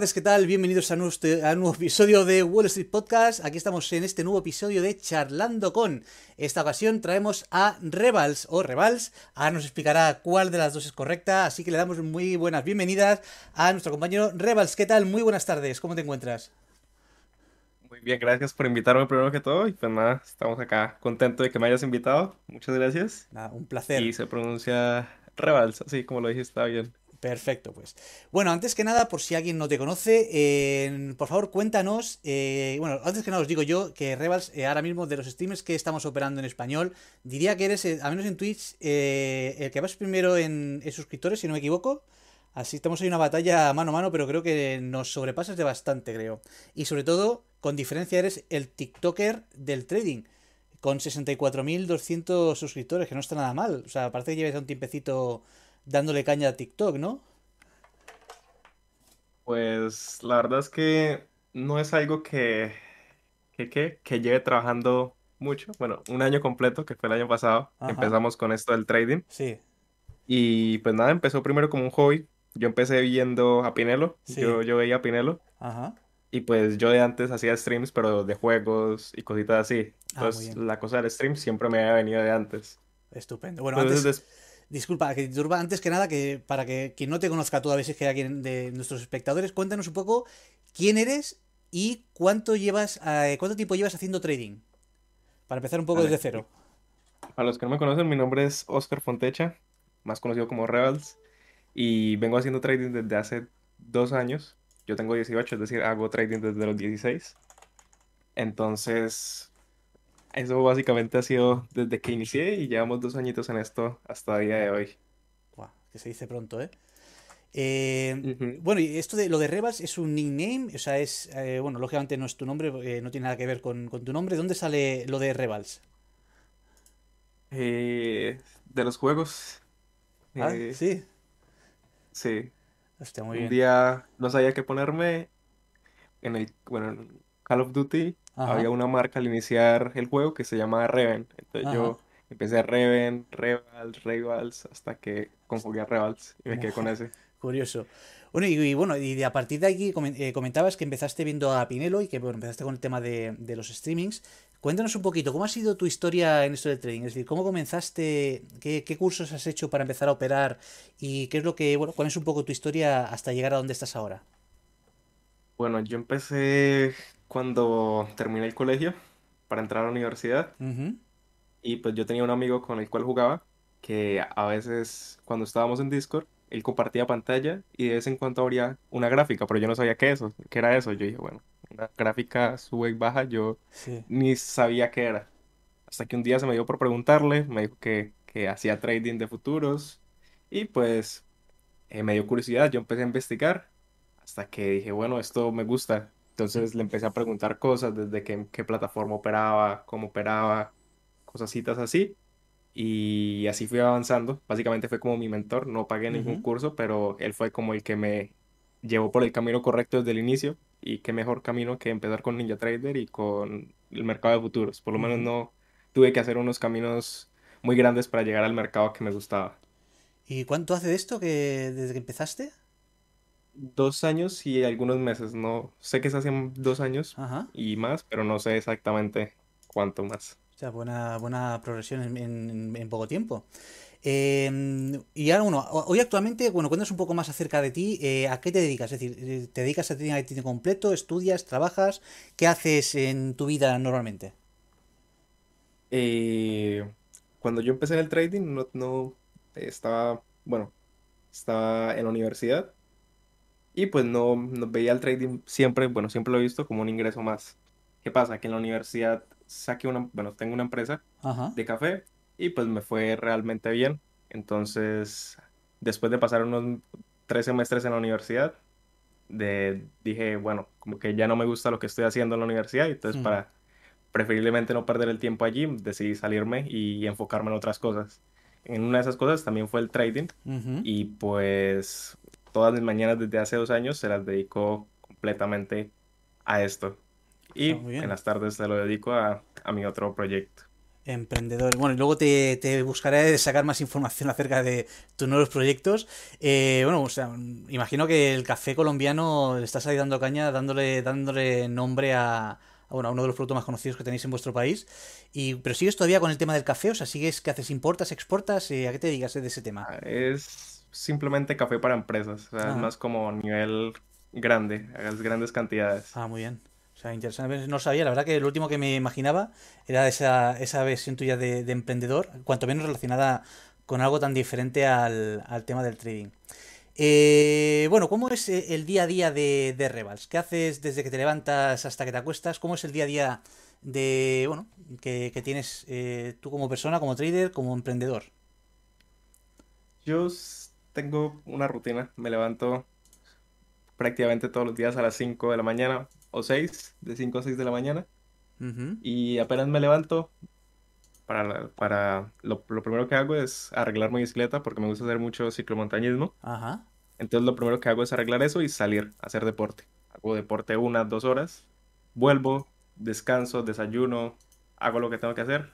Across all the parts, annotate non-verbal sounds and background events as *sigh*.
tardes, ¿qué tal? Bienvenidos a, nuestro, a un nuevo episodio de Wall Street Podcast. Aquí estamos en este nuevo episodio de Charlando con. Esta ocasión traemos a Revals o Revals. Ahora nos explicará cuál de las dos es correcta, así que le damos muy buenas bienvenidas a nuestro compañero Revals. ¿Qué tal? Muy buenas tardes, ¿cómo te encuentras? Muy bien, gracias por invitarme primero que todo. Y pues nada, estamos acá contentos de que me hayas invitado. Muchas gracias. Nada, un placer. Y se pronuncia Revals, así como lo dijiste, está bien. Perfecto, pues. Bueno, antes que nada, por si alguien no te conoce, eh, por favor cuéntanos, eh, bueno, antes que nada os digo yo que Revals, eh, ahora mismo de los streamers que estamos operando en español, diría que eres, al menos en Twitch, el que vas primero en, suscriptores, si no me equivoco. Así estamos ahí una batalla mano a mano, pero creo que nos sobrepasas de bastante, creo. Y sobre todo, con diferencia, eres el TikToker del trading, con 64.200 suscriptores, que no está nada mal. O sea, parece que lleves un tiempecito dándole caña a TikTok, ¿no? Pues la verdad es que no es algo que, que, que, lleve trabajando mucho. Bueno, un año completo, que fue el año pasado, empezamos con esto del trading. Sí. Y pues nada, empezó primero como un hobby. Yo empecé viendo a Pinelo. Yo, yo veía a Pinelo. Ajá. Y pues yo de antes hacía streams, pero de juegos y cositas así. Ah, Entonces la cosa del stream siempre me había venido de antes. Estupendo. Bueno, antes... Disculpa, que antes que nada, que para que quien no te conozca todavía, que alguien de nuestros espectadores, cuéntanos un poco quién eres y cuánto llevas, eh, cuánto tiempo llevas haciendo trading. Para empezar un poco desde cero. Para los que no me conocen, mi nombre es Oscar Fontecha, más conocido como Rebels, y vengo haciendo trading desde hace dos años. Yo tengo 18, es decir, hago trading desde los 16. Entonces, eso básicamente ha sido desde que inicié y llevamos dos añitos en esto hasta el día de hoy. que se dice pronto, ¿eh? eh bueno, y esto de lo de Rebals es un nickname, o sea, es, eh, bueno, lógicamente no es tu nombre, eh, no tiene nada que ver con, tu nombre. ¿Dónde sale lo de Rebals? de los juegos. Ah, sí. Sí. Hostia, muy un día no sabía qué ponerme en el, bueno, en Call of Duty había una marca al iniciar el juego que se llamaba Reven. Entonces yo empecé Reven, Revals, Revals, hasta que conjugué a Revals y me quedé con ese. Curioso. Bueno, y, bueno, y a partir de aquí eh, comentabas que empezaste viendo a Pinelo y que bueno, empezaste con el tema de, los streamings. Cuéntanos un poquito, ¿cómo ha sido tu historia en esto del trading? Es decir, ¿cómo comenzaste? ¿Qué, qué cursos has hecho para empezar a operar? ¿Y qué es lo que, bueno, cuál es un poco tu historia hasta llegar a donde estás ahora? Bueno, yo empecé cuando terminé el colegio para entrar a la universidad. Y pues yo tenía un amigo con el cual jugaba que a veces cuando estábamos en Discord, él compartía pantalla y de vez en cuando habría una gráfica, pero yo no sabía qué, eso, qué era eso. Yo dije, bueno, una gráfica sube y baja, yo ni sabía qué era. Hasta que un día se me dio por preguntarle, me dijo que, que hacía trading de futuros y pues eh, me dio curiosidad, yo empecé a investigar hasta que dije, bueno, esto me gusta, entonces le empecé a preguntar cosas, desde qué, qué plataforma operaba, cómo operaba, cosasitas así. Y así fui avanzando. Básicamente fue como mi mentor, no pagué ningún curso, pero él fue como el que me llevó por el camino correcto desde el inicio. Y qué mejor camino que empezar con Ninja Trader y con el mercado de futuros. Por lo menos no tuve que hacer unos caminos muy grandes para llegar al mercado que me gustaba. ¿Y cuánto hace de esto que desde que empezaste? Dos años y algunos meses. No sé que se hacen dos años y más, pero no sé exactamente cuánto más. O sea, buena, buena progresión en, poco tiempo. Em, y ahora, bueno, hoy actualmente, bueno, cuéntanos un poco más acerca de ti. Eh, ¿A qué te dedicas? Es decir, eh, ¿te dedicas a tener tiempo completo? ¿Estudias? ¿Trabajas? ¿Qué haces en tu vida normalmente? Eh, cuando yo empecé en el trading, no, no estaba, bueno, estaba en la universidad y pues no, veía el trading siempre, bueno, siempre lo he visto como un ingreso más. ¿Qué pasa? Que en la universidad saqué una, bueno, tengo una empresa de café y pues me fue realmente bien. Entonces, después de pasar unos tres semestres en la universidad, de, dije, bueno, como que ya no me gusta lo que estoy haciendo en la universidad, y entonces para preferiblemente no perder el tiempo allí, decidí salirme y enfocarme en otras cosas. en una de esas cosas también fue el trading. Y pues todas mis mañanas desde hace dos años se las dedico completamente a esto. Y en las tardes se lo dedico a, a mi otro proyecto. Emprendedor. Bueno, y luego te, te, buscaré sacar más información acerca de tus nuevos proyectos. Eh, bueno, o sea, imagino que el café colombiano le estás ahí dando caña, dándole, dándole nombre a, bueno, a uno de los productos más conocidos que tenéis en vuestro país. Y, pero sigues todavía con el tema del café, o sea, sigues que haces, importas, exportas, eh, ¿a qué te digas de ese tema? Es simplemente café para empresas, o sea, es más como nivel grande, hagas grandes cantidades. Ah, muy bien. O sea, interesante. No sabía, la verdad que lo último que me imaginaba era esa, esa versión tuya de, emprendedor, cuanto menos relacionada con algo tan diferente al, tema del trading. Eh, bueno, ¿cómo es eh, el día a día de, de Revals? ¿Qué haces desde que te levantas hasta que te acuestas? ¿Cómo es el día a día de, bueno, que, tienes eh, tú como persona, como trader, como emprendedor? Yo tengo una rutina, me levanto prácticamente todos los días a las 5 de la mañana, o 6, de 5 a 6 de la mañana. Y apenas me levanto, para, para lo, primero que hago es arreglar mi bicicleta porque me gusta hacer mucho ciclomontañismo. Ajá. Entonces lo primero que hago es arreglar eso y salir a hacer deporte. Hago deporte unas, dos horas, vuelvo, descanso, desayuno, hago lo que tengo que hacer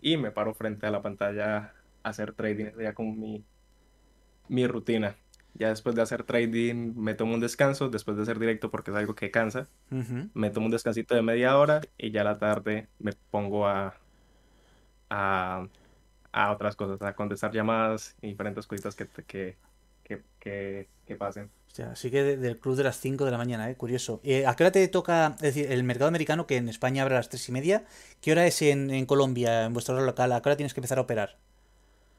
y me paro frente a la pantalla a hacer trading. Ya como mi, mi rutina. Ya después de hacer trading me tomo un descanso, después de hacer directo porque es algo que cansa. Me tomo un descansito de media hora y ya a la tarde me pongo a, a, a otras cosas, a contestar llamadas y diferentes cositas que, que, que, que, pasen. O sea, así que del club de las 5 de la mañana, ¿eh? curioso. Eh, ¿A qué hora te toca, es decir, el mercado americano que en España abre a las 3 y media? ¿Qué hora es en, en Colombia, en vuestro local? ¿A qué hora tienes que empezar a operar?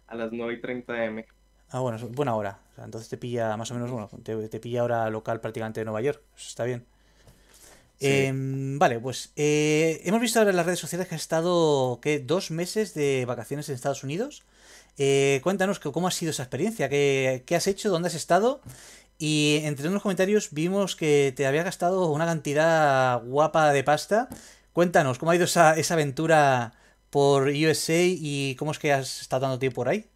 A las 9 y 30 M. Ah, bueno, buena hora. entonces te pilla más o menos, bueno, te, pilla hora local prácticamente de Nueva York. Eso está bien. Em, vale, pues eh, hemos visto ahora en las redes sociales que has estado, ¿qué? Dos meses de vacaciones en Estados Unidos. Eh, cuéntanos cómo ha sido esa experiencia, ¿Qué, has hecho, dónde has estado. Y entre los comentarios vimos que te había gastado una cantidad guapa de pasta. Cuéntanos, ¿cómo ha ido esa, esa aventura por USA y cómo es que has estado dando tiempo por ahí?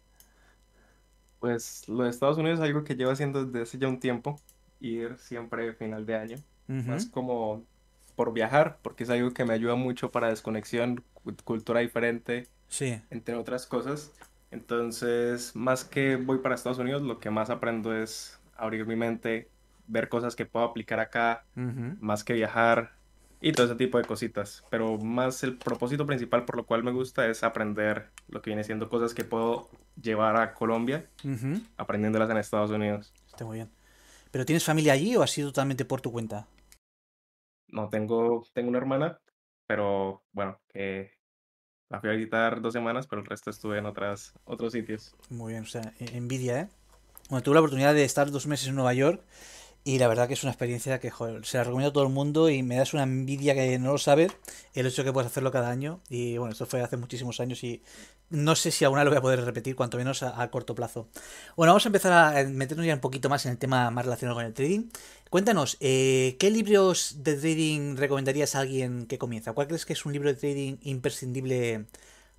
Pues lo de Estados Unidos es algo que llevo haciendo desde hace ya un tiempo, ir siempre final de año, más como por viajar, porque es algo que me ayuda mucho para desconexión, cultura diferente, sí. entre otras cosas. Entonces, más que voy para Estados Unidos, lo que más aprendo es abrir mi mente, ver cosas que puedo aplicar acá, más que viajar y todo ese tipo de cositas. Pero más el propósito principal por lo cual me gusta es aprender lo que viene siendo cosas que puedo llevar a Colombia, aprendiéndolas en Estados Unidos. Está muy bien. ¿Pero tienes familia allí o has sido totalmente por tu cuenta? No, tengo, tengo una hermana, pero bueno, que la fui a visitar dos semanas, pero el resto estuve en otras, otros sitios. Muy bien, o sea, e-, envidia, ¿eh? Bueno, tuve la oportunidad de estar dos meses en Nueva York y la verdad que es una experiencia que joder, se la recomiendo a todo el mundo y me das una envidia que no lo sabes el hecho de que puedes hacerlo cada año. Y bueno, esto fue hace muchísimos años y no sé si alguna lo voy a poder repetir, cuanto menos a, corto plazo. Bueno, vamos a empezar a meternos ya un poquito más en el tema más relacionado con el trading. Cuéntanos, eh, ¿qué libros de trading recomendarías a alguien que comienza? ¿Cuál crees que es un libro de trading imprescindible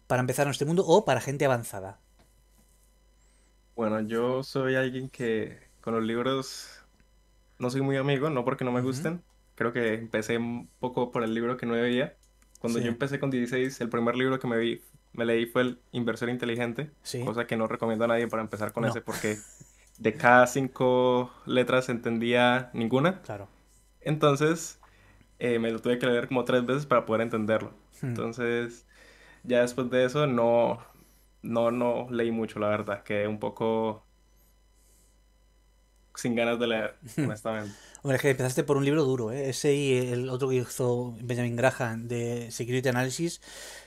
para empezar en este mundo o para gente avanzada? Bueno, yo soy alguien que con los libros no soy muy amigo, no porque no me gusten. Creo que empecé un poco por el libro que no debía. Cuando yo empecé con 16, el primer libro que me vi, me leí fue El Inversor Inteligente, cosa que no recomiendo a nadie para empezar con ese porque de cada cinco letras entendía ninguna. Claro. Entonces, eh, me lo tuve que leer como tres veces para poder entenderlo. Hmm. Entonces, ya después de eso, no, no, no leí mucho, la verdad. Quedé un poco sin ganas de leer, *laughs* honestamente. Hombre, es que empezaste por un libro duro, ¿eh? Ese y el otro que hizo Benjamin Graham de Security Analysis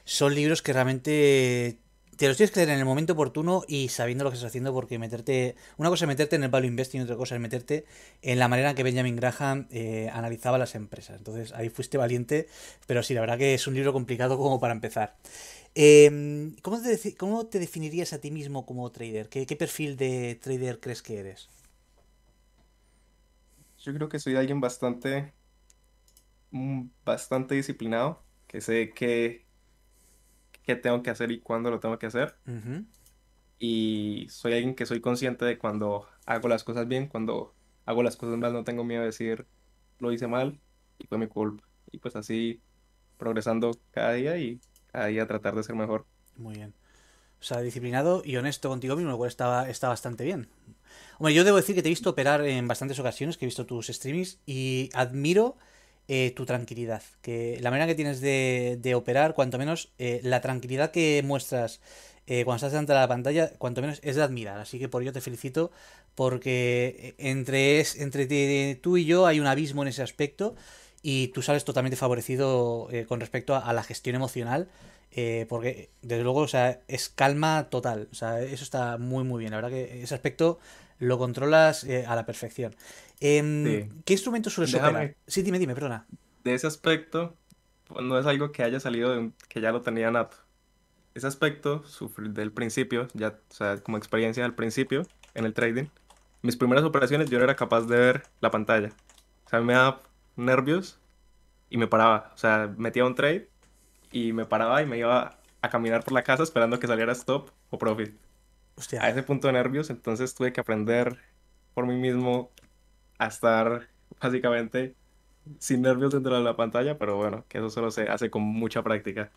son libros que realmente te los tienes que leer en el momento oportuno y sabiendo lo que estás haciendo, porque meterte. Una cosa es meterte en el value investing y otra cosa es meterte en la manera en que Benjamin Graham eh, analizaba las empresas. Entonces ahí fuiste valiente, pero sí, la verdad que es un libro complicado como para empezar. Em, ¿cómo, te, ¿Cómo te definirías a ti mismo como trader? ¿Qué, ¿Qué perfil de trader crees que eres? Yo creo que soy alguien bastante, mm, bastante disciplinado, que sé qué, qué tengo que hacer y cuándo lo tengo que hacer. y soy alguien que soy consciente de cuando hago las cosas bien, cuando hago las cosas mal, no tengo miedo de decir lo hice mal y fue mi culpa. Y pues así progresando cada día y cada día tratar de ser mejor. Muy bien. O sea, disciplinado y honesto contigo mismo, lo cual está, está bastante bien. Hombre, yo debo decir que te he visto operar en bastantes ocasiones, que he visto tus streamings y admiro eh, tu tranquilidad. Que la manera que tienes de, operar, cuanto menos eh, la tranquilidad que muestras eh, cuando estás delante de la pantalla, cuanto menos es de admirar. Así que por ello te felicito porque entre, entre tú y yo hay un abismo en ese aspecto y tú sales totalmente favorecido con respecto a, la gestión emocional. Porque desde luego o sea, es calma total. O sea, eso está muy muy bien. La verdad que ese aspecto lo controlas eh, a la perfección. Em, ¿Qué instrumento sueles operar? Sí, dime, dime, perdona. De ese aspecto, pues, no es algo que haya salido de que ya lo tenía nato. Ese aspecto sufrí del principio, ya, o sea, como experiencia del principio en el trading. Mis primeras operaciones yo no era capaz de ver la pantalla. O sea, me daba nervios y me paraba. O sea, metía un trade y me paraba y me iba a caminar por la casa esperando que saliera stop o profit a ese punto de nervios, entonces tuve que aprender por mí mismo a estar básicamente sin nervios dentro de la pantalla, pero bueno, que eso solo se hace con mucha práctica.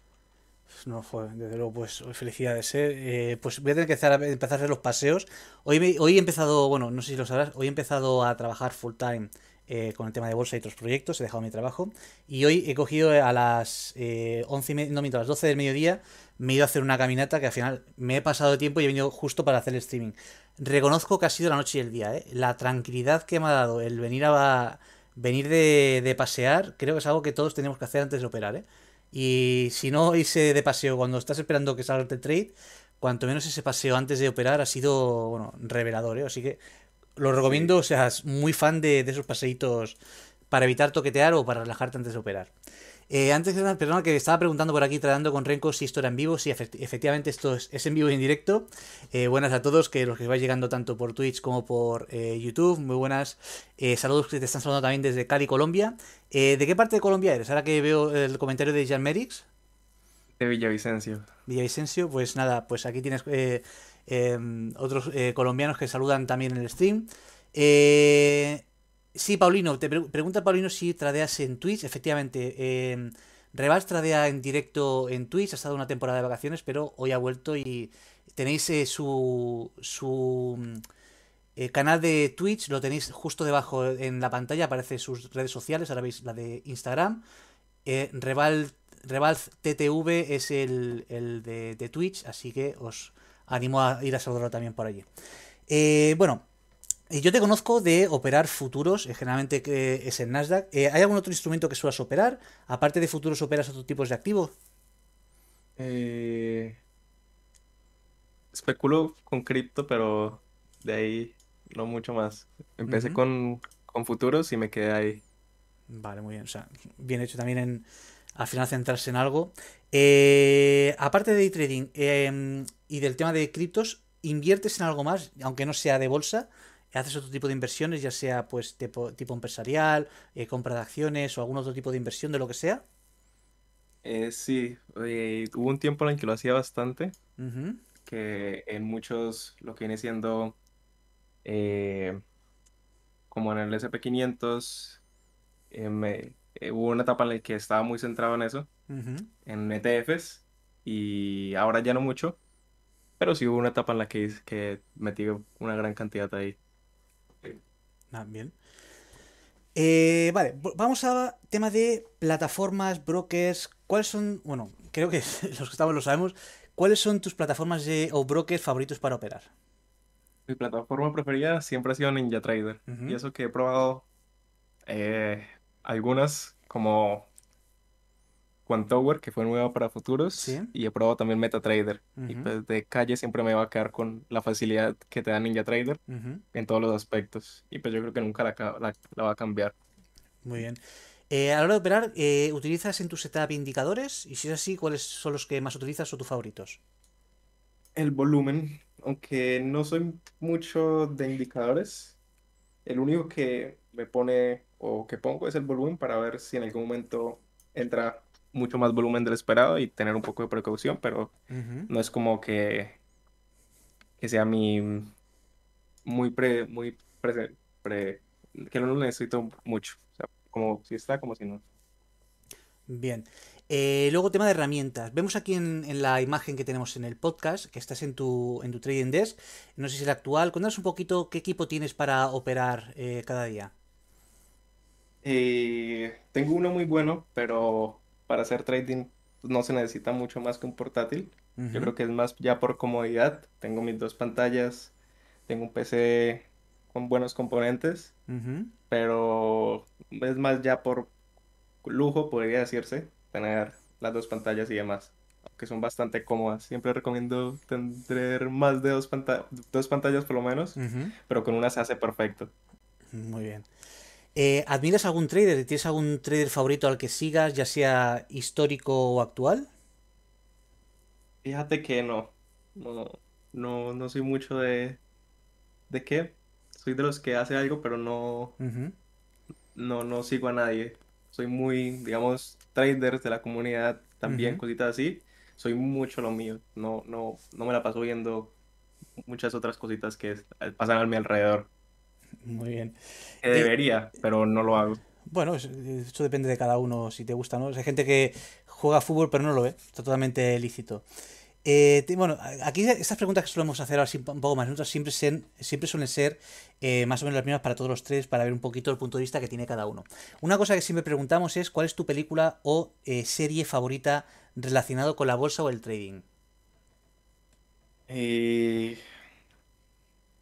No fue, desde luego, pues felicidades. ¿eh? eh pues voy a tener que empezar a, empezar a hacer los paseos. Hoy, hoy he empezado, bueno, no sé si lo sabrás, hoy he empezado a trabajar full time eh, con el tema de bolsa y otros proyectos, he dejado mi trabajo. Y hoy he cogido a las eh, 11 y no, a las 12 del mediodía, me he ido a hacer una caminata que al final me he pasado de tiempo y he venido justo para hacer el streaming. Reconozco que ha sido la noche y el día, ¿eh? La tranquilidad que me ha dado el venir a venir de, pasear, creo que es algo que todos tenemos que hacer antes de operar, ¿eh? Y si no irse de paseo cuando estás esperando que salga el trade, cuanto menos ese paseo antes de operar ha sido, bueno, revelador, ¿eh? Así que lo recomiendo, o sea, muy fan de, de esos paseitos para evitar toquetear o para relajarte antes de operar. Eh, antes de perdona, que estaba preguntando por aquí, tratando con Renko si esto era en vivo. Sí, efectivamente, esto es, en vivo y en directo. Eh, buenas a todos, que los que vais llegando tanto por Twitch como por eh, YouTube. Muy buenas. saludos que te están saludando también desde Cali, Colombia. ¿De qué parte de Colombia eres? Ahora que veo el comentario de Jan Merix. De Villavicencio. Villavicencio, pues nada, pues aquí tienes otros colombianos que saludan también en el stream. Eh. Sí, Paulino, te pregunta Paulino si tradeas en Twitch. Efectivamente, eh, Revals tradea en directo en Twitch, ha estado una temporada de vacaciones, pero hoy ha vuelto y tenéis eh, su, su eh, canal de Twitch, lo tenéis justo debajo en la pantalla, aparece sus redes sociales, ahora veis la de Instagram. Eh, TTV es el, el de, Twitch, así que os animo a ir a saludarlo también por allí. Eh, bueno, yo te conozco de operar futuros, eh, generalmente es en Nasdaq. Eh, ¿Hay algún otro instrumento que suelas operar? Aparte de futuros, ¿operas otro tipos de activos? Eh, especulo con cripto, pero de ahí no mucho más. Empecé con, futuros y me quedé ahí. Vale, muy bien. O sea, bien hecho también en al final centrarse en algo. aparte de trading em, y del tema de criptos, ¿inviertes en algo más, aunque no sea de bolsa? haces otro tipo de inversiones, ya sea pues tipo, tipo empresarial, eh, compra de acciones o algún otro tipo de inversión de lo que sea? Eh, sí, hubo un tiempo en el que lo hacía bastante, que en muchos lo que viene siendo eh, como en el SP500, hubo una etapa en la que estaba muy centrado en eso, en ETFs, y ahora ya no mucho, pero sí hubo una etapa en la que, que metí una gran cantidad ahí. Ah, bien. Eh, vale, vamos a tema de plataformas, brokers. ¿Cuáles son? Bueno, creo que *laughs* los que estamos lo sabemos. ¿Cuáles son tus plataformas o brokers favoritos para operar? Mi plataforma preferida siempre ha sido NinjaTrader. Y eso que he probado eh, algunas como Quantower, que fue nueva para futuros, y he probado también MetaTrader. Y pues de calle siempre me va a quedar con la facilidad que te da NinjaTrader en todos los aspectos. Y pues yo creo que nunca la, va a cambiar. Muy bien. Eh, a la hora de operar, eh, ¿utilizas en tu setup indicadores? Y si es así, ¿cuáles son los que más utilizas o tus favoritos? El volumen, aunque no soy mucho de indicadores, el único que me pone o que pongo es el volumen para ver si en algún momento entra mucho más volumen del esperado y tener un poco de precaución, pero no es como que, que sea mi muy pre, muy pre, que no lo necesito mucho. O sea, como si está, como si no. Bien. Eh, luego, tema de herramientas. Vemos aquí en, la imagen que tenemos en el podcast, que estás en tu, en tu trading desk. No sé si es el actual. Cuéntanos un poquito qué equipo tienes para operar eh, cada día. Eh, tengo uno muy bueno, pero para hacer trading no se necesita mucho más que un portátil. Yo creo que es más ya por comodidad. Tengo mis dos pantallas, tengo un PC con buenos componentes, pero es más ya por lujo, podría decirse, tener las dos pantallas y demás, que son bastante cómodas. Siempre recomiendo tener más de dos, dos pantallas por lo menos, pero con una se hace perfecto. Muy bien. Eh, ¿Admiras algún trader? ¿Tienes algún trader favorito al que sigas, ya sea histórico o actual? Fíjate que no. No, no, no soy mucho de. ¿De qué? Soy de los que hace algo, pero no. No, no sigo a nadie. Soy muy, digamos, traders de la comunidad también, cositas así. Soy mucho lo mío. No, no, no me la paso viendo muchas otras cositas que pasan a mi alrededor. Muy bien. Que debería, pero no lo hago. Bueno, eso depende de cada uno si te gusta, ¿no? Hay gente que juega fútbol pero no lo ve, está totalmente lícito. Eh, bueno, aquí estas preguntas que solemos hacer así un poco más nosotros siempre, siempre suelen ser eh, más o menos las mismas para todos los tres, para ver un poquito el punto de vista que tiene cada uno. Una cosa que siempre preguntamos es cuál es tu película o eh, serie favorita relacionado con la bolsa o el trading.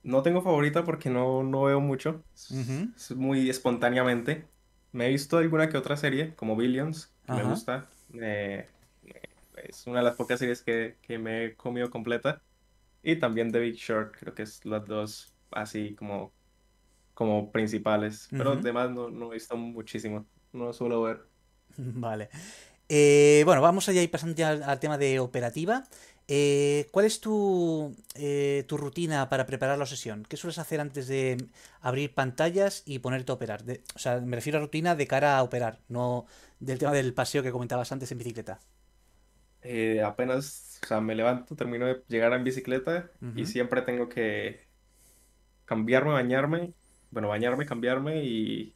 No tengo favorita porque no, no veo mucho, es muy espontáneamente. Me he visto alguna que otra serie, como Billions, que me gusta es una de las pocas series que, me he comido completa. Y también The Big Short, creo que es las dos así como, como principales. Pero además no, no he visto muchísimo, no suelo ver. *laughs* Vale. Eh, bueno, vamos allá y pasando ya al, tema de operativa. Eh, ¿Cuál es tu, eh, tu, rutina para preparar la sesión? ¿Qué sueles hacer antes de abrir pantallas y ponerte a operar? o sea, me refiero a rutina de cara a operar, no del tema del paseo que comentabas antes en bicicleta. Eh, apenas, o sea, me levanto, termino de llegar en bicicleta y siempre tengo que cambiarme, bañarme, bueno, bañarme, cambiarme y,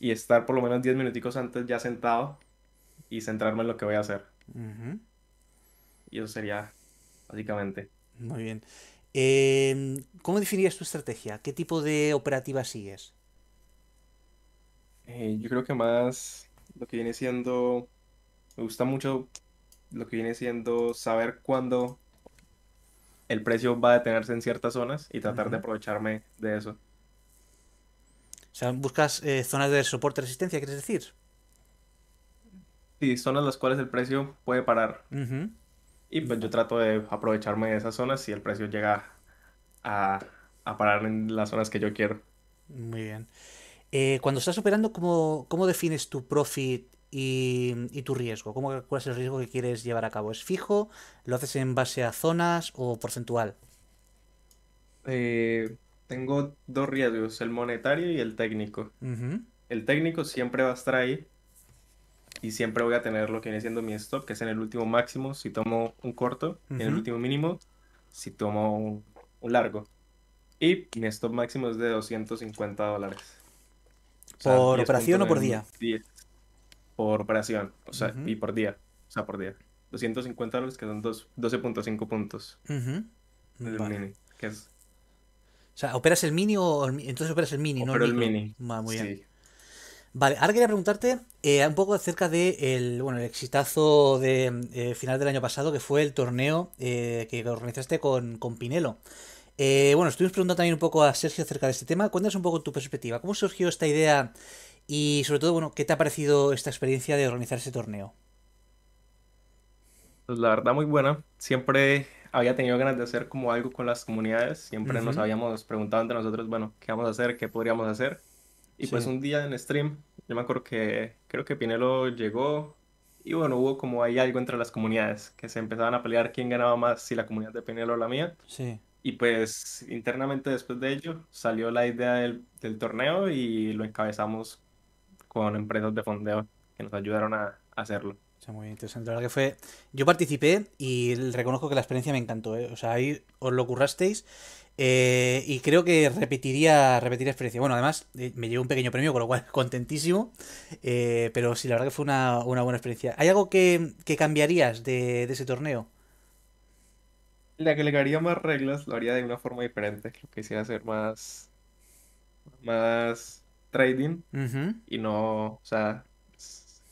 y estar por lo menos 10 minuticos antes ya sentado y centrarme en lo que voy a hacer. Y eso sería básicamente. Muy bien. Em, ¿Cómo definirías tu estrategia? ¿Qué tipo de operativa sigues? Eh, yo creo que más lo que viene siendo, me gusta mucho lo que viene siendo saber cuándo el precio va a detenerse en ciertas zonas y tratar de aprovecharme de eso. O sea, buscas eh, zonas de soporte resistencia, ¿quieres decir? Sí, zonas las cuales el precio puede parar. Y pues yo trato de aprovecharme de esas zonas si el precio llega a, parar en las zonas que yo quiero. Muy bien. Eh, cuando estás operando, ¿cómo, ¿cómo defines tu profit y, tu riesgo. ¿Cómo, ¿Cuál es el riesgo que quieres llevar a cabo? ¿Es fijo? ¿Lo haces en base a zonas o porcentual? Eh, tengo dos riesgos, el monetario y el técnico. El técnico siempre va a estar ahí y siempre voy a tener lo que viene siendo mi stop, que es en el último máximo si tomo un corto, y en el último mínimo si tomo un, largo. Y mi stop máximo es de 250 dólares. ¿Por operación o por día? por operación, o sea, y por día, o sea, por día. 250 dólares que son 12.5 puntos. mini, que es... O sea, ¿operas el mini o entonces operas el mini, no el mini? muy bien. Vale, ahora quería preguntarte eh, un poco acerca de el, bueno, el exitazo de eh, final del año pasado, que fue el torneo eh, que organizaste con, con Pinelo. bueno, estuvimos preguntando también un poco a Sergio acerca de este tema. Cuéntanos un poco tu perspectiva. ¿Cómo surgió esta idea y sobre todo, bueno, ¿qué te ha parecido esta experiencia de organizar ese torneo? Pues la verdad muy buena. Siempre había tenido ganas de hacer como algo con las comunidades. Siempre nos habíamos preguntado entre nosotros, bueno, ¿qué vamos a hacer? ¿Qué podríamos hacer? Y pues un día en stream, yo me acuerdo que creo que Pinelo llegó y bueno, hubo como ahí algo entre las comunidades, que se empezaban a pelear quién ganaba más, si la comunidad de Pinelo o la mía. Sí. Y pues internamente después de ello salió la idea del, del torneo y lo encabezamos con empresas de fondeo que nos ayudaron a, hacerlo. Está muy interesante. La verdad que fue. Yo participé y reconozco que la experiencia me encantó. ¿eh? O sea, ahí os lo currasteis. Eh, y creo que repetiría, repetiría experiencia. Bueno, además eh, me llevo un pequeño premio, con lo cual *laughs* contentísimo. pero sí, la verdad que fue una, buena experiencia. ¿Hay algo que, cambiarías de, ese torneo? La que le haría más reglas lo haría de una forma diferente. Lo que quisiera hacer más. Más trading. Y no. O sea.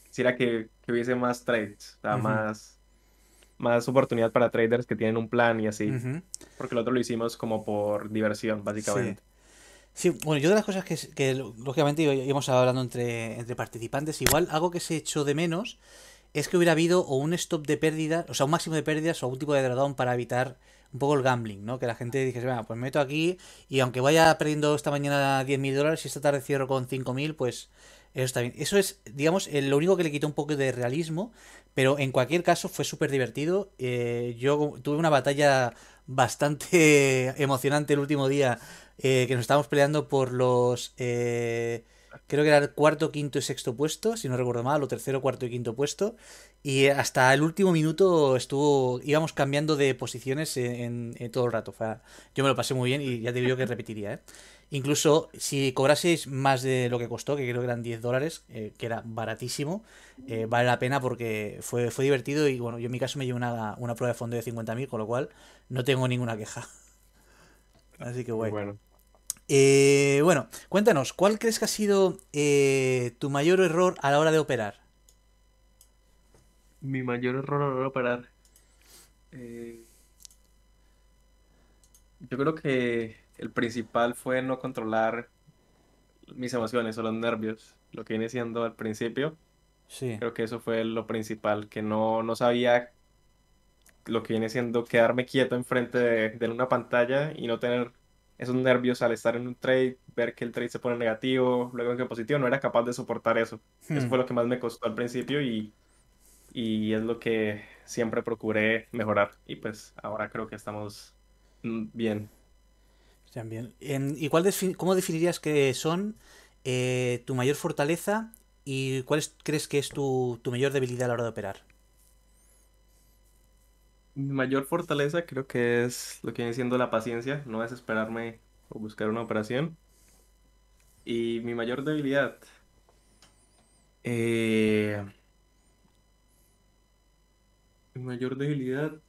Quisiera que, hubiese más trades. O sea, más más oportunidad para traders que tienen un plan y así. Porque el otro lo hicimos como por diversión, básicamente. Sí. bueno, yo de las cosas que, que lógicamente íbamos hablando entre, entre participantes, igual algo que se echó de menos es que hubiera habido o un stop de pérdidas, o sea, un máximo de pérdidas o un tipo de drawdown para evitar un poco el gambling, ¿no? Que la gente dijese, bueno, pues me meto aquí y aunque vaya perdiendo esta mañana 10.000 dólares y esta tarde cierro con 5.000, pues eso está bien. Eso es, digamos, lo único que le quitó un poco de realismo, pero en cualquier caso fue súper divertido. Eh, yo tuve una batalla bastante *laughs* emocionante el último día eh, que nos estábamos peleando por los... Eh, creo que era el cuarto, quinto y sexto puesto, si no recuerdo mal, o tercero, cuarto y quinto puesto. Y hasta el último minuto estuvo íbamos cambiando de posiciones en, todo el rato. yo me lo pasé muy bien y ya te digo que repetiría. ¿eh? Incluso si cobraseis más de lo que costó, que creo que eran 10 dólares, eh, que era baratísimo, eh, vale la pena porque fue, fue divertido y bueno, yo en mi caso me llevo una, prueba de fondo de 50.000, con lo cual no tengo ninguna queja. *laughs* Así que Bueno. Eh, bueno, cuéntanos, ¿cuál crees que ha sido tu mayor error a la hora de operar? Mi mayor error a la hora de operar. yo creo que el principal fue no controlar mis emociones o los nervios, lo que viene siendo al principio. Sí. Creo que eso fue lo principal, que no, no sabía lo que viene siendo quedarme quieto enfrente de, una pantalla y no tener esos nervios al estar en un trade, ver que el trade se pone negativo, luego en que positivo, no era capaz de soportar eso. Eso hmm. fue lo que más me costó al principio y, y es lo que siempre procuré mejorar. Y pues ahora creo que estamos mm, bien. También. ¿Y cuál cómo definirías que son eh, tu mayor fortaleza y cuál crees que es tu, mayor debilidad a la hora de operar? Mi mayor fortaleza creo que es lo que viene siendo la paciencia, no desesperarme o buscar una operación. Y mi mayor debilidad. Eh, mi mayor debilidad.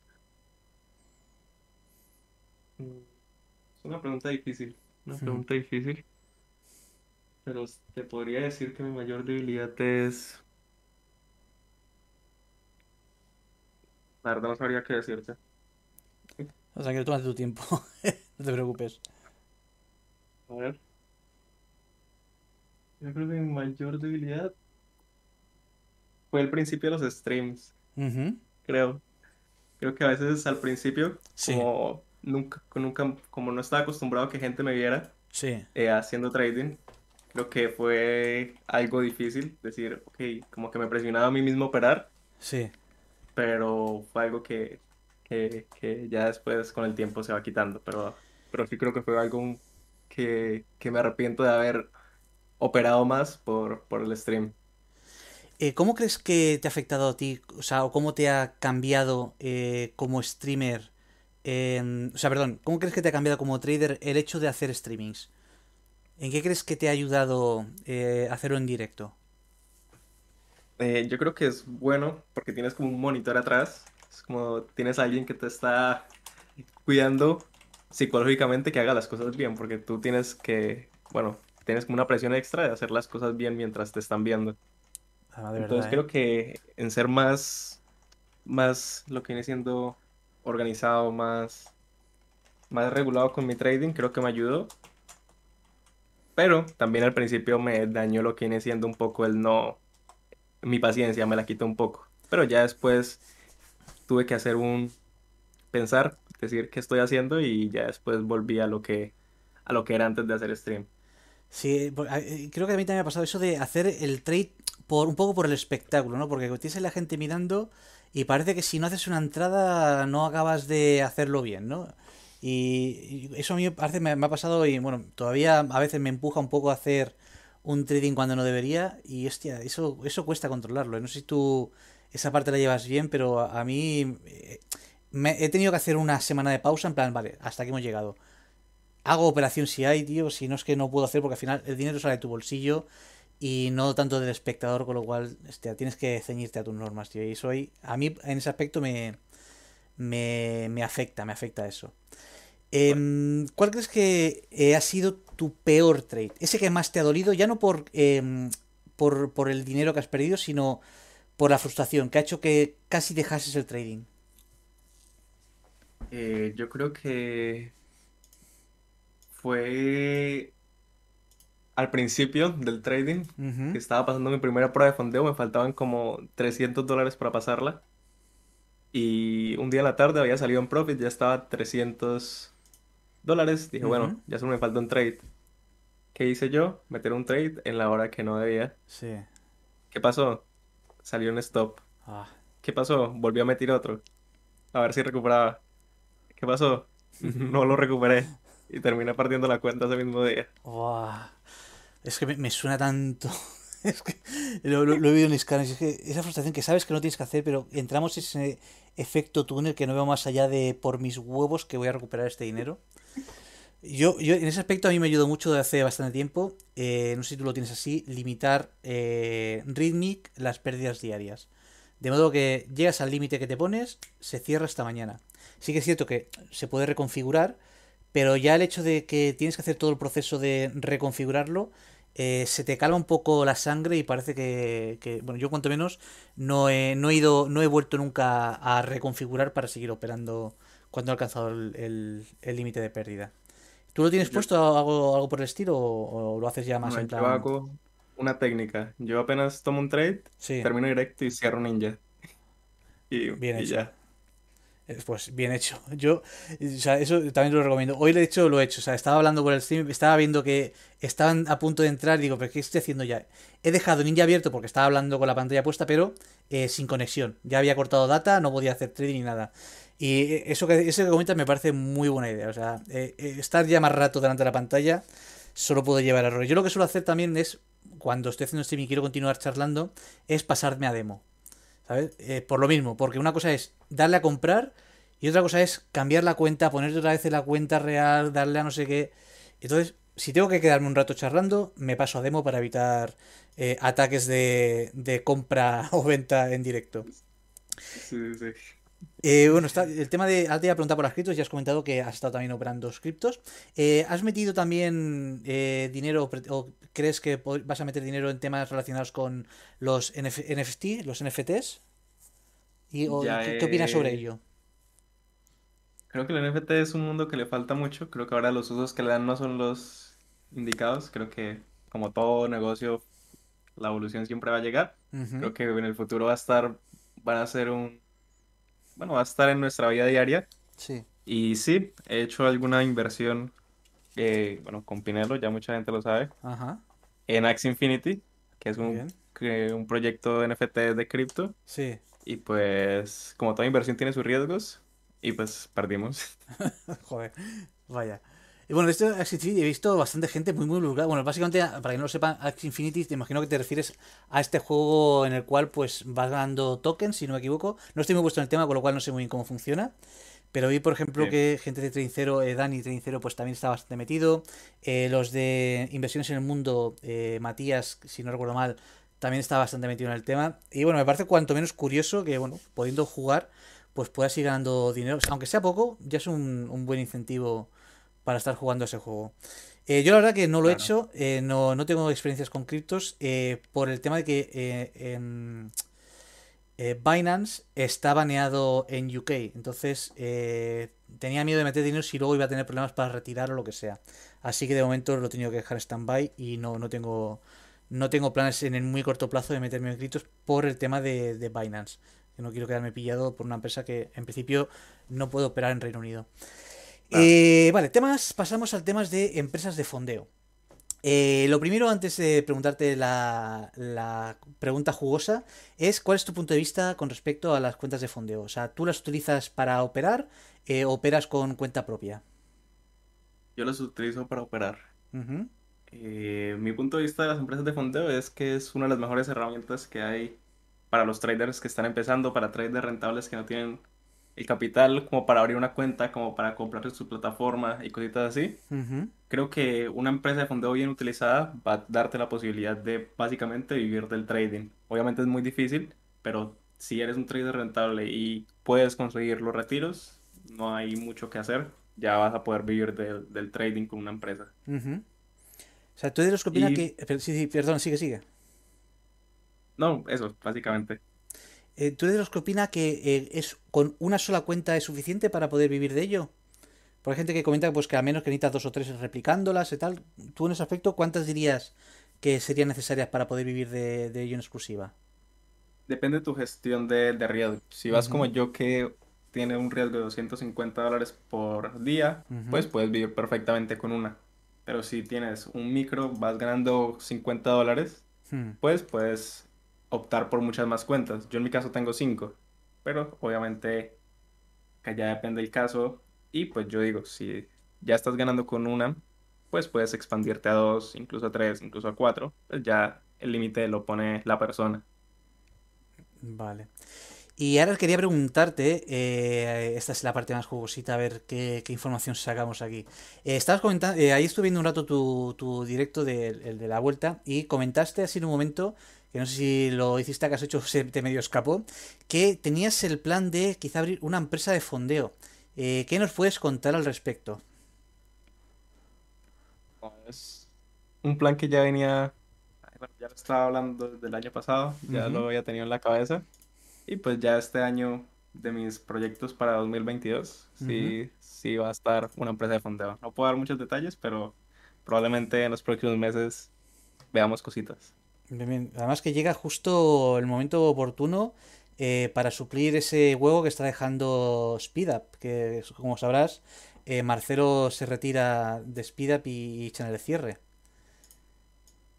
Mm, una pregunta difícil, una pregunta difícil. Pero te podría decir que mi mayor debilidad es... La verdad no sabría qué decirte. O sea, que tómate tu tiempo. *laughs* no te preocupes. A ver. Yo creo que mi mayor debilidad fue el principio de los streams. Creo. Creo que a veces al principio, como nunca, nunca, como no estaba acostumbrado a que gente me viera eh, haciendo trading, creo que fue algo difícil decir, ok, como que me presionaba a mí mismo operar. Sí. Pero fue algo que, que, ya después con el tiempo se va quitando. Pero, pero sí creo que fue algo que, me arrepiento de haber operado más por, por el stream. Eh, ¿Cómo crees que te ha afectado a ti? O sea, cómo te ha cambiado eh, como streamer o sea, perdón, ¿cómo crees que te ha cambiado como trader el hecho de hacer streamings? ¿En qué crees que te ha ayudado eh, hacerlo en directo? Eh, yo creo que es bueno porque tienes como un monitor atrás. Es como tienes a alguien que te está cuidando psicológicamente que haga las cosas bien, porque tú tienes que, bueno, tienes como una presión extra de hacer las cosas bien mientras te están viendo. Ah, Entonces creo ¿eh? que en ser más, más lo que viene siendo organizado, más, más regulado con mi trading, creo que me ayudó. Pero también al principio me dañó lo que viene siendo un poco el no, mi paciencia me la quitó un poco. Pero ya después tuve que hacer un pensar, decir qué estoy haciendo y ya después volví a lo que a lo que era antes de hacer stream. Sí, eh, creo que a mí también me ha pasado eso de hacer el trade por un poco por el espectáculo, ¿no? Porque tienes la gente mirando y parece que si no haces una entrada no acabas de hacerlo bien, ¿no? Y, eso a mí parece, me, ha pasado y bueno, todavía a veces me empuja un poco a hacer un trading cuando no debería y hostia, eso, eso cuesta controlarlo. No sé si tú esa parte la llevas bien, pero a, mí eh, me, he tenido que hacer una semana de pausa en plan, vale, hasta aquí hemos llegado. Hago operación si hay, tío, si no es que no puedo hacer porque al final el dinero sale de tu bolsillo y no tanto del espectador, con lo cual tienes que ceñirte a tus normas, tío. Y ahí, a mí en ese aspecto me, me, me afecta, me afecta eso. Em, ¿Cuál crees que eh, ha sido tu peor trade? Ese que más te ha dolido, ya no por, em, por, por, el dinero que has perdido, sino por la frustración, que ha hecho que casi dejases el trading. Eh, yo creo que fue al principio del trading, que estaba pasando mi primera prueba de fondeo, me faltaban como 300 dólares para pasarla. Y un día a la tarde había salido en profit, ya estaba 300 dólares. Dije, bueno, ya solo me falta un trade. ¿Qué hice yo? Meter un trade en la hora que no debía. Sí. ¿Qué pasó? Salió un stop. Ah. ¿Qué pasó? Volví a meter otro. A ver si recuperaba. ¿Qué pasó? *laughs* no lo recuperé. Y terminé partiendo la cuenta ese mismo día. Es que me, suena tanto. *laughs* es que lo, he vivido en caras. Es que esa frustración que sabes que no tienes que hacer, pero entramos en ese efecto túnel que no veo más allá de por mis huevos que voy a recuperar este dinero. Yo, yo, en ese aspecto a mí me ayudó mucho de hace bastante tiempo, eh, no sé si tú lo tienes así, limitar eh, Rhythmic las pérdidas diarias. De modo que llegas al límite que te pones, se cierra esta mañana. Sí que es cierto que se puede reconfigurar, pero ya el hecho de que tienes que hacer todo el proceso de reconfigurarlo, eh, se te calma un poco la sangre y parece que, bueno, yo cuanto menos no he, no he ido, no he vuelto nunca a, reconfigurar para seguir operando cuando he alcanzado el límite de pérdida. ¿Tú lo tienes puesto algo, algo por el estilo o, lo haces ya más en plan? Yo hago una técnica. Yo apenas tomo un trade, termino directo y cierro ninja. *laughs* Y, bien hecho. ya. Eh, pues bien hecho. *laughs* Yo, o sea, eso también lo recomiendo. Hoy de hecho lo he hecho. O sea, estaba hablando por el stream, estaba viendo que estaban a punto de entrar. Digo, ¿pero qué estoy haciendo ya? He dejado Ninja abierto porque estaba hablando con la pantalla puesta, pero eh, sin conexión. Ya había cortado data, no podía hacer trading ni nada. Y eso que, eso que comentas me parece muy buena idea. O sea, eh, eh, estar ya más rato delante de la pantalla solo puedo llevar errores. Yo lo que suelo hacer también es, cuando estoy haciendo streaming y quiero continuar charlando, es pasarme a demo. ¿Sabes? Eh, por lo mismo, porque una cosa es darle a comprar y otra cosa es cambiar la cuenta, ponerte otra vez en la cuenta real, darle a no sé qué. Entonces, si tengo que quedarme un rato charlando, me paso a demo para evitar ataques de, de compra *laughs* o venta en directo. Sí, sí. Eh, bueno, está, el tema de. Ahora te iba a preguntar por las criptos, ya has comentado que has estado también operando criptos. Eh, ¿Has metido también eh, dinero o crees que vas a meter dinero en temas relacionados con los NFT, los NFTs? ¿Y, ¿qué, opinas sobre ello? Creo que el NFT es un mundo que le falta mucho. Creo que ahora los usos que le dan no son los indicados. Creo que, como todo negocio, la evolución siempre va a llegar. Creo que en el futuro va a estar. Van a ser un bueno, va a estar en nuestra vida diaria. Sí. Y sí, he hecho alguna inversión, eh, bueno, con Pinelo, ya mucha gente lo sabe, Ajá. en Axie Infinity, que es un, un proyecto de NFT de cripto. Sí. Y pues, como toda inversión tiene sus riesgos, y pues perdimos. *laughs* Joder, vaya. Y bueno, esto Axie Infinity he visto bastante gente muy, muy involucrada. Bueno, básicamente, para que no lo sepan, Axie Infinity, te imagino que te refieres a este juego en el cual pues vas ganando tokens, si no me equivoco. No estoy muy puesto en el tema, con lo cual no sé muy bien cómo funciona. Pero vi, por ejemplo, que gente de Trincero, eh, Dani Trincero, pues también está bastante metido. Eh, los de Inversiones en el Mundo, eh, Matías, si no recuerdo mal, también está bastante metido en el tema. Y bueno, me parece cuanto menos curioso que, bueno, pudiendo jugar, pues puedas ir ganando dinero. Aunque sea poco, ya es un, un buen incentivo para estar jugando ese juego. Eh, yo la verdad que no lo he hecho, eh, no, no, tengo experiencias con criptos eh, por el tema de que en Binance está baneado en UK, entonces tenía miedo de meter dinero si luego iba a tener problemas para retirar o lo que sea. Así que de momento lo he tenido que dejar stand-by y no, no, tengo, no tengo planes en el muy corto plazo de meterme en criptos por el tema de, de Binance. Que no quiero quedarme pillado por una empresa que en principio no puede operar en Reino Unido. Eh, vale, temas, pasamos al temas de empresas de fondeo. Eh, lo primero, antes de preguntarte la, pregunta jugosa, es cuál es tu punto de vista con respecto a las cuentas de fondeo. O sea, ¿tú las utilizas para operar eh, o operas con cuenta propia? Yo las utilizo para operar. mi punto de vista de las empresas de fondeo es que es una de las mejores herramientas que hay para los traders que están empezando, para traders rentables que no tienen el capital como para abrir una cuenta, como para comprar su plataforma y cositas así. Creo que una empresa de fondeo bien utilizada va a darte la posibilidad de básicamente vivir del trading. Obviamente es muy difícil, pero si eres un trader rentable y puedes conseguir los retiros, no hay mucho que hacer. Ya vas a poder vivir del trading con una empresa. O sea, tú eres los que opina que... Sí, sí, perdón, sigue, sigue. No, eso, básicamente. Eh, ¿Tú eres de los que opina que eh, es con una sola cuenta es suficiente para poder vivir de ello? Por hay gente que comenta pues, que a menos que necesitas dos o tres replicándolas y tal. ¿Tú en ese aspecto cuántas dirías que serían necesarias para poder vivir de, ello en exclusiva? Depende de tu gestión de, riesgo. Si vas como yo que tiene un riesgo de 250 dólares por día, pues puedes vivir perfectamente con una. Pero si tienes un micro, vas ganando 50 dólares, hmm. pues puedes optar por muchas más cuentas. Yo en mi caso tengo cinco, pero obviamente que ya depende del caso. Y pues yo digo, si ya estás ganando con una, pues puedes expandirte a dos, incluso a tres, incluso a cuatro. Pues ya el límite lo pone la persona. Vale. Y ahora quería preguntarte, eh, esta es la parte más jugosita, a ver qué, información sacamos aquí. Eh, estabas comentando, eh, ahí estuve viendo un rato tu, tu directo de, de, la vuelta y comentaste así en un momento que no sé si lo hiciste que has hecho, se te medio escapó, que tenías el plan de quizá abrir una empresa de fondeo. Eh, ¿Qué nos puedes contar al respecto? Es un plan que ya venía, ya lo estaba hablando desde el año pasado, ya lo había tenido en la cabeza. Y pues ya este año de mis proyectos para 2022, sí, sí va a estar una empresa de fondeo. No puedo dar muchos detalles, pero probablemente en los próximos meses veamos cositas. Además que llega justo el momento oportuno eh, para suplir ese huevo que está dejando Speedup, que como sabrás, eh, Marcelo se retira de Speedup y, echan el cierre.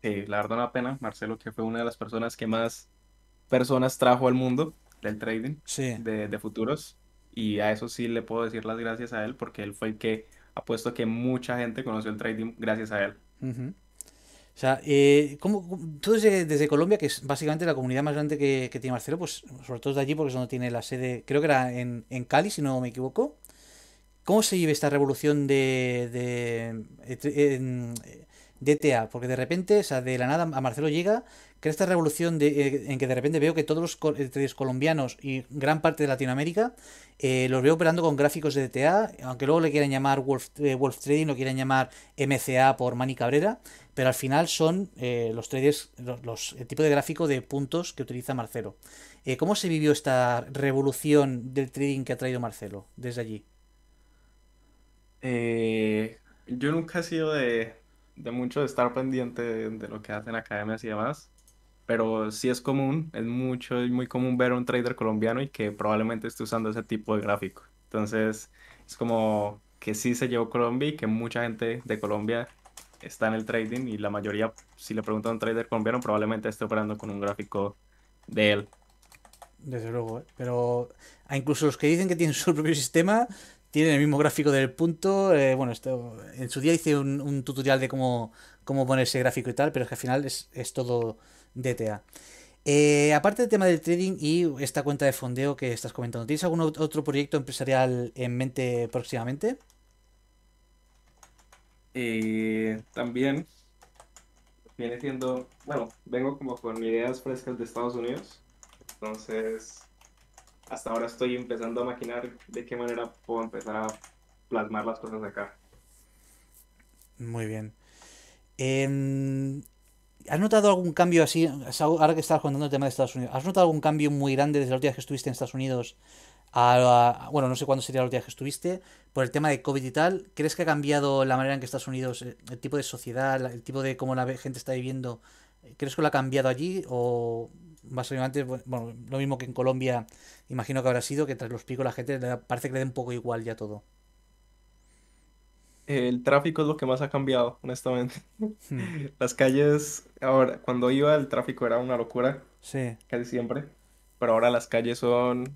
Sí, la verdad una pena, Marcelo que fue una de las personas que más personas trajo al mundo del trading de, futuros y a eso sí le puedo decir las gracias a él porque él fue el que ha puesto que mucha gente conoció el trading gracias a él. O sea, eh, ¿cómo, tú desde, Colombia, que es básicamente la comunidad más grande que, tiene Marcelo, pues sobre todo de allí porque es donde tiene la sede, creo que era en, en Cali, si no me equivoco. ¿Cómo se vive esta revolución de, de, DTA? Porque de repente, o sea, de la nada a Marcelo llega, crea esta revolución eh, en que de repente veo que todos los traders colombianos y gran parte de Latinoamérica eh, los veo operando con gráficos de DTA, aunque luego le quieran llamar Wolf, Trading, lo quieran llamar MCA por Manny Cabrera pero al final son eh, los traders, los, el tipo de gráfico de puntos que utiliza Marcelo. Eh, ¿Cómo se vivió esta revolución del trading que ha traído Marcelo desde allí? Eh, yo nunca he sido de, mucho de estar pendiente de, lo que hacen academias y demás, pero sí es común, es mucho, es muy común ver a un trader colombiano y que probablemente esté usando ese tipo de gráfico. Entonces, es como que sí se llevó Colombia y que mucha gente de Colombia está en el trading y la mayoría, si le preguntan a un trader colombiano, probablemente esté operando con un gráfico de él. Desde luego, ¿eh? pero incluso los que dicen que tienen su propio sistema tienen el mismo gráfico del punto. Eh, bueno, en su día hice un, tutorial de cómo, cómo poner ese gráfico y tal, pero es que al final es, todo DTA. Eh, aparte del tema del trading y esta cuenta de fondeo que estás comentando, ¿tienes algún otro proyecto empresarial en mente próximamente? Eh, también viene siendo, bueno, vengo como con ideas frescas de Estados Unidos. Entonces, hasta ahora estoy empezando a maquinar de qué manera puedo empezar a plasmar las cosas acá. Muy bien. Em, ¿Has notado algún cambio así, ahora que estás contando el tema de Estados Unidos, ¿has notado algún cambio muy grande desde la última vez que estuviste en Estados Unidos bueno, no sé cuándo sería la última vez que estuviste, por el tema de COVID y tal, ¿crees que ha cambiado la manera en que Estados Unidos, eh, el tipo de sociedad, el tipo de cómo la gente está viviendo, ¿crees que lo ha cambiado allí? O básicamente, bueno, lo mismo que en Colombia, imagino que habrá sido que tras los picos la gente parece que le da un poco igual ya todo. El tráfico es lo que más ha cambiado, honestamente. Hmm. *laughs* Las calles, ahora, cuando iba el tráfico era una locura. Sí. Casi siempre. Pero ahora las calles son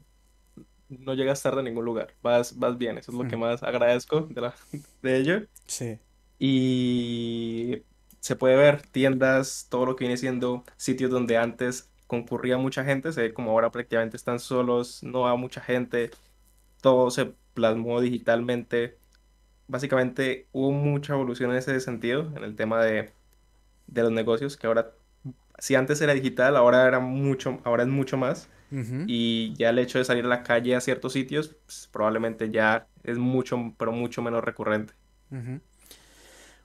no llegas tarde a ningún lugar, vas, vas bien, eso es lo que más agradezco de, la, *laughs* de ello. Sí. Y se puede ver tiendas, todo lo que viene siendo sitios donde antes concurría mucha gente, se ve como ahora prácticamente están solos, no va mucha gente, todo se plasmó digitalmente. Básicamente hubo mucha evolución en ese sentido, en el tema de, de los negocios, que ahora, si antes era digital, ahora era mucho, ahora es mucho más. Y ya el hecho de salir a la calle a ciertos sitios, pues, probablemente ya es mucho, pero mucho menos recurrente.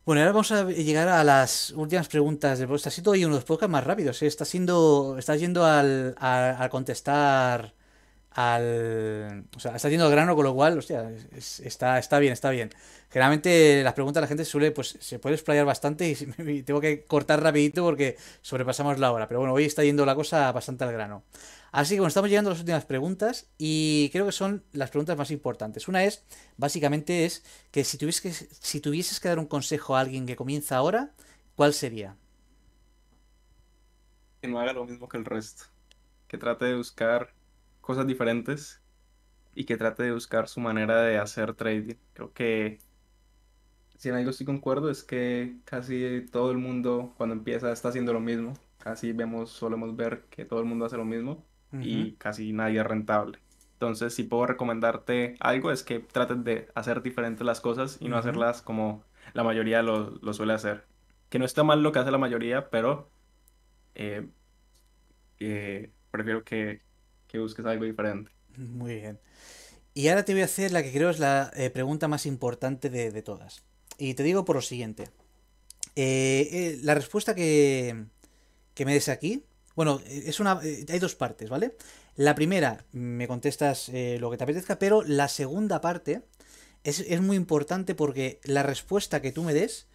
Bueno, ahora vamos a llegar a las últimas preguntas de Ha sido hoy uno de los podcasts más rápidos. ¿eh? Está siendo, estás yendo al, a, contestar al, o sea, está yendo al grano, con lo cual, hostia, está, está bien, está bien. Generalmente las preguntas la gente suele, pues, se puede explayar bastante *laughs* y, tengo que cortar rapidito porque sobrepasamos la hora. Pero bueno, hoy está yendo la cosa bastante al grano. Así que bueno, estamos llegando a las últimas preguntas y creo que son las preguntas más importantes. Una es, básicamente, es que si tuvieses que, si tuvieses que dar un consejo a alguien que comienza ahora, ¿cuál sería? Que no haga lo mismo que el resto. Que trate de buscar cosas diferentes y que trate de buscar su manera de hacer trading. Creo que si en algo estoy concuerdo es que casi todo el mundo cuando empieza está haciendo lo mismo. Casi vemos, solemos ver que todo el mundo hace lo mismo y casi nadie es rentable. Entonces, si puedo recomendarte algo, es que trates de hacer diferentes las cosas y no hacerlas como la mayoría lo, suele hacer. Que no está mal lo que hace la mayoría, pero eh, prefiero que, busques algo diferente. Muy bien. Y ahora te voy a hacer la que creo es la eh, pregunta más importante de, todas. Y te digo por lo siguiente. Eh, la respuesta que, que me des aquí bueno, eh, es una, eh, hay dos partes, ¿vale? La primera, me contestas eh, lo que te apetezca, pero la segunda parte es, muy importante porque la respuesta que tú me des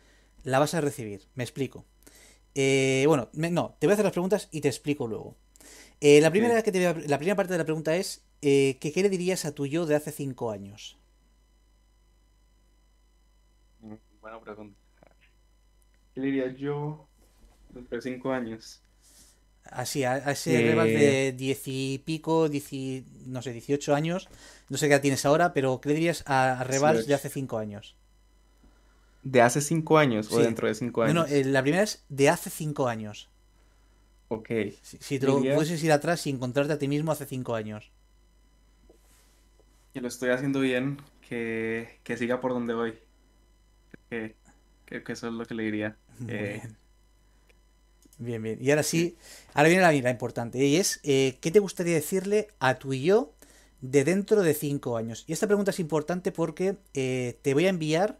la vas a recibir. Me explico. bueno, no, te voy a hacer las preguntas y te explico luego. la, primera que te la primera parte de la pregunta es, ¿qué, ¿qué le dirías a tu yo de hace cinco años? Mm, buena pregunta. ¿Qué le diría yo de cinco años? Así, a, ese rival de diez y pico, no sé, 18 años. No sé qué edad tienes ahora, pero ¿qué dirías a, a de hace 5 años? ¿De hace 5 años o dentro de 5 años? No, no, eh, la primera es de hace 5 años. Ok. Si, te lo puedes ir atrás y encontrarte a ti mismo hace 5 años. Que lo estoy haciendo bien, que, que siga por donde voy. Que, que, eso es lo que le diría. *laughs* Muy eh, bien. Bien, bien. Y ahora sí, ahora viene la, la importante. Y es, eh, ¿qué te gustaría decirle a tu y yo de dentro de cinco años? Y esta pregunta es importante porque eh, te voy a enviar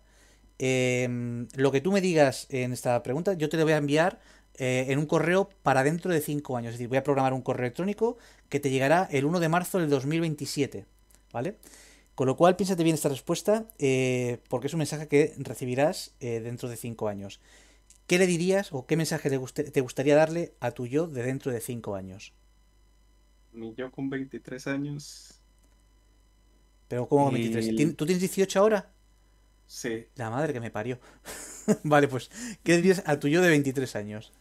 em, lo que tú me digas en esta pregunta, yo te lo voy a enviar eh, en un correo para dentro de cinco años. Es decir, voy a programar un correo electrónico que te llegará el 1 de marzo del 2027. ¿Vale? Con lo cual, piénsate bien esta respuesta porque es un mensaje que recibirás dentro de cinco años. ¿Qué le dirías o qué mensaje te, gustaría darle a tu yo de dentro de 5 años? Mi yo con 23 años. Pero ¿cómo 23? ¿Tú tienes 18 ahora? Sí. La madre que me parió. *laughs* vale, pues, ¿qué dirías a tu yo de 23 años?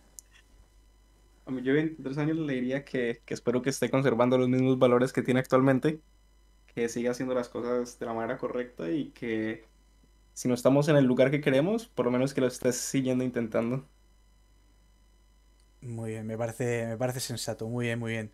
A mi yo de 23 años le diría que, que espero que esté conservando los mismos valores que tiene actualmente, que siga haciendo las cosas de la manera correcta y que si no estamos en el lugar que queremos, por lo menos que lo estés siguiendo intentando. Muy bien, me parece, me parece sensato, muy bien, muy bien.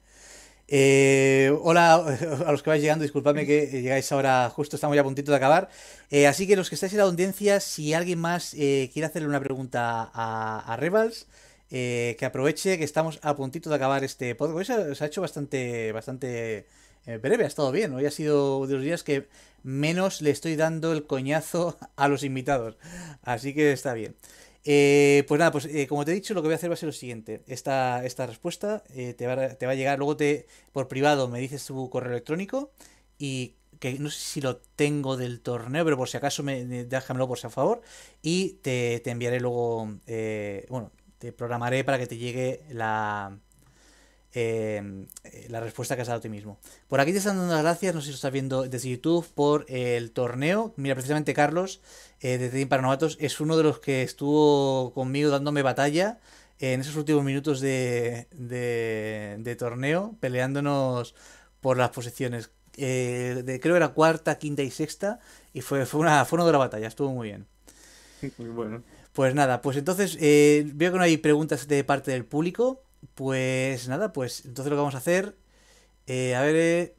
Eh, hola *laughs* a los que vais llegando, disculpadme que llegáis ahora, justo estamos ya a puntito de acabar. Eh, así que los que estáis en la audiencia, si alguien más eh, quiere hacerle una pregunta a, a Revals, que aproveche que estamos a puntito de acabar este podcast. Se, ha hecho bastante, bastante breve, ha estado bien. Hoy ha sido de los días que menos le estoy dando el coñazo *laughs* a los invitados. Así que está bien. Eh, pues nada, pues eh, como te he dicho, lo que voy a hacer va a ser lo siguiente. Esta, esta respuesta eh, te, va, a llegar, luego te por privado me dices tu correo electrónico y que no sé si lo tengo del torneo, pero por si acaso me, déjamelo por favor y te, te enviaré luego, bueno, te programaré para que te llegue la, eh, la respuesta que has dado a ti mismo. Por aquí te están dando las gracias, no sé si lo estás viendo desde YouTube, por el torneo. Mira, precisamente Carlos, eh, de Team para Novatos, es uno de los que estuvo conmigo dándome batalla en esos últimos minutos de, de, torneo, peleándonos por las posiciones. Eh, de, creo que era cuarta, quinta y sexta, y fue, fue, una, fue una dura batalla, estuvo muy bien. *laughs* Muy bueno. Pues nada, pues entonces eh, veo que no hay preguntas de parte del público. Pues nada, pues entonces lo que vamos a hacer eh, a ver, eh,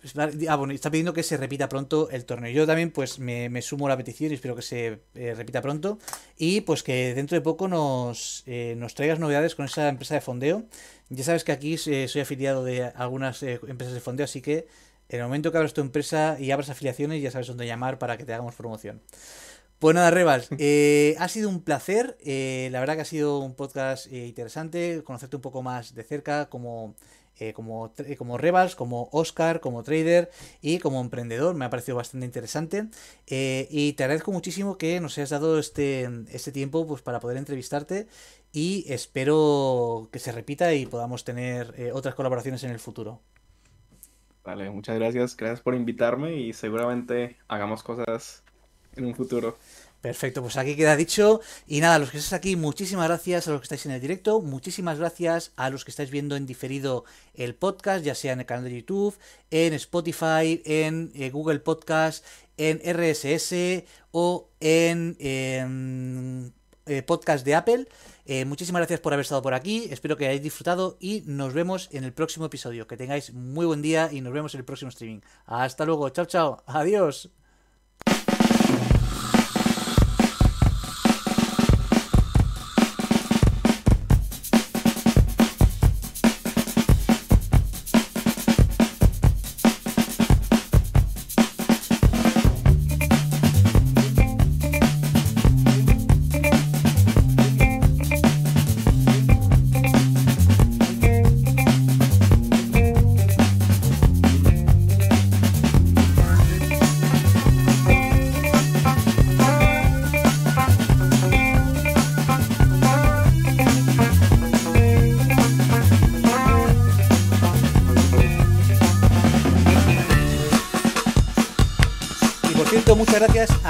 ah, bueno, está pidiendo que se repita pronto el torneo. Yo también, pues, me, sumo a la petición y espero que se eh, repita pronto. Y pues que dentro de poco nos, nos traigas novedades con esa empresa de fondeo. Ya sabes que aquí soy afiliado de algunas empresas de fondeo, así que en el momento que abras tu empresa y abras afiliaciones, ya sabes dónde llamar para que te hagamos promoción. Pues nada, Rebals, *laughs* ha sido un placer. la verdad que ha sido un podcast interesante, conocerte un poco más de cerca, como eh, como, eh, como Rebals, como Oscar, como trader y como emprendedor. Me ha parecido bastante interesante. Eh, y te agradezco muchísimo que nos hayas dado este, este tiempo pues, para poder entrevistarte y espero que se repita y podamos tener otras colaboraciones en el futuro. Vale, muchas gracias. Gracias por invitarme y seguramente hagamos cosas en un futuro. Perfecto, pues aquí queda dicho. Y nada, los que estáis aquí, muchísimas gracias a los que estáis en el directo, muchísimas gracias a los que estáis viendo en diferido el podcast, ya sea en el canal de YouTube, en Spotify, en eh, Google Podcast, en RSS o en, eh, podcast de Apple. Eh, muchísimas gracias por haber estado por aquí, espero que hayáis disfrutado y nos vemos en el próximo episodio. Que tengáis muy buen día y nos vemos en el próximo streaming. Hasta luego, chao, chao, adiós.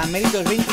A Méritos27